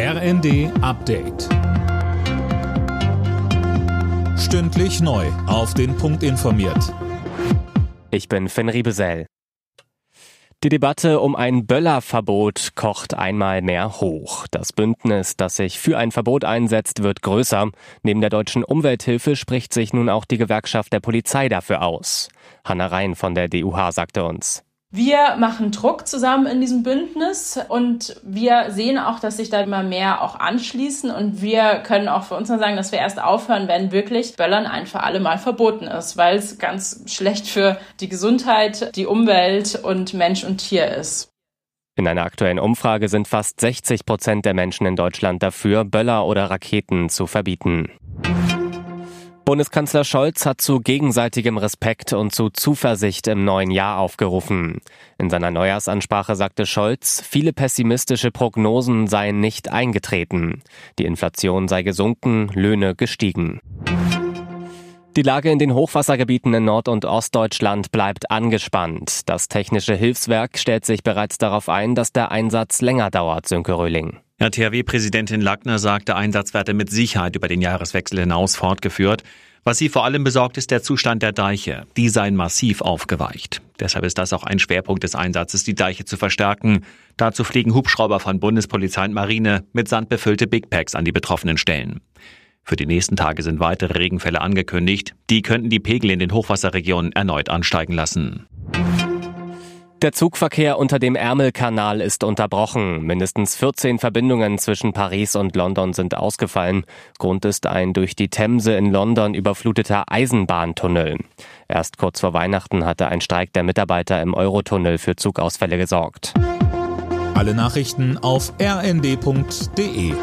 RND Update. Stündlich neu. Auf den Punkt informiert. Ich bin Finn Riebesell. Die Debatte um ein Böllerverbot kocht einmal mehr hoch. Das Bündnis, das sich für ein Verbot einsetzt, wird größer. Neben der deutschen Umwelthilfe spricht sich nun auch die Gewerkschaft der Polizei dafür aus. Hanna Rhein von der DUH sagte uns. Wir machen Druck zusammen in diesem Bündnis und wir sehen auch, dass sich da immer mehr auch anschließen und wir können auch für uns nur sagen, dass wir erst aufhören, wenn wirklich Böllern ein für alle Mal verboten ist, weil es ganz schlecht für die Gesundheit, die Umwelt und Mensch und Tier ist. In einer aktuellen Umfrage sind fast 60 Prozent der Menschen in Deutschland dafür, Böller oder Raketen zu verbieten. Bundeskanzler Scholz hat zu gegenseitigem Respekt und zu Zuversicht im neuen Jahr aufgerufen. In seiner Neujahrsansprache sagte Scholz, viele pessimistische Prognosen seien nicht eingetreten. Die Inflation sei gesunken, Löhne gestiegen. Die Lage in den Hochwassergebieten in Nord- und Ostdeutschland bleibt angespannt. Das technische Hilfswerk stellt sich bereits darauf ein, dass der Einsatz länger dauert, Sönke Röhling. Ja, THW-Präsidentin Lackner sagte, Einsatz werde mit Sicherheit über den Jahreswechsel hinaus fortgeführt. Was sie vor allem besorgt, ist der Zustand der Deiche. Die seien massiv aufgeweicht. Deshalb ist das auch ein Schwerpunkt des Einsatzes, die Deiche zu verstärken. Dazu fliegen Hubschrauber von Bundespolizei und Marine mit Sand befüllte Big Packs an die betroffenen Stellen. Für die nächsten Tage sind weitere Regenfälle angekündigt. Die könnten die Pegel in den Hochwasserregionen erneut ansteigen lassen. Der Zugverkehr unter dem Ärmelkanal ist unterbrochen. Mindestens 14 Verbindungen zwischen Paris und London sind ausgefallen. Grund ist ein durch die Themse in London überfluteter Eisenbahntunnel. Erst kurz vor Weihnachten hatte ein Streik der Mitarbeiter im Eurotunnel für Zugausfälle gesorgt. Alle Nachrichten auf rnd.de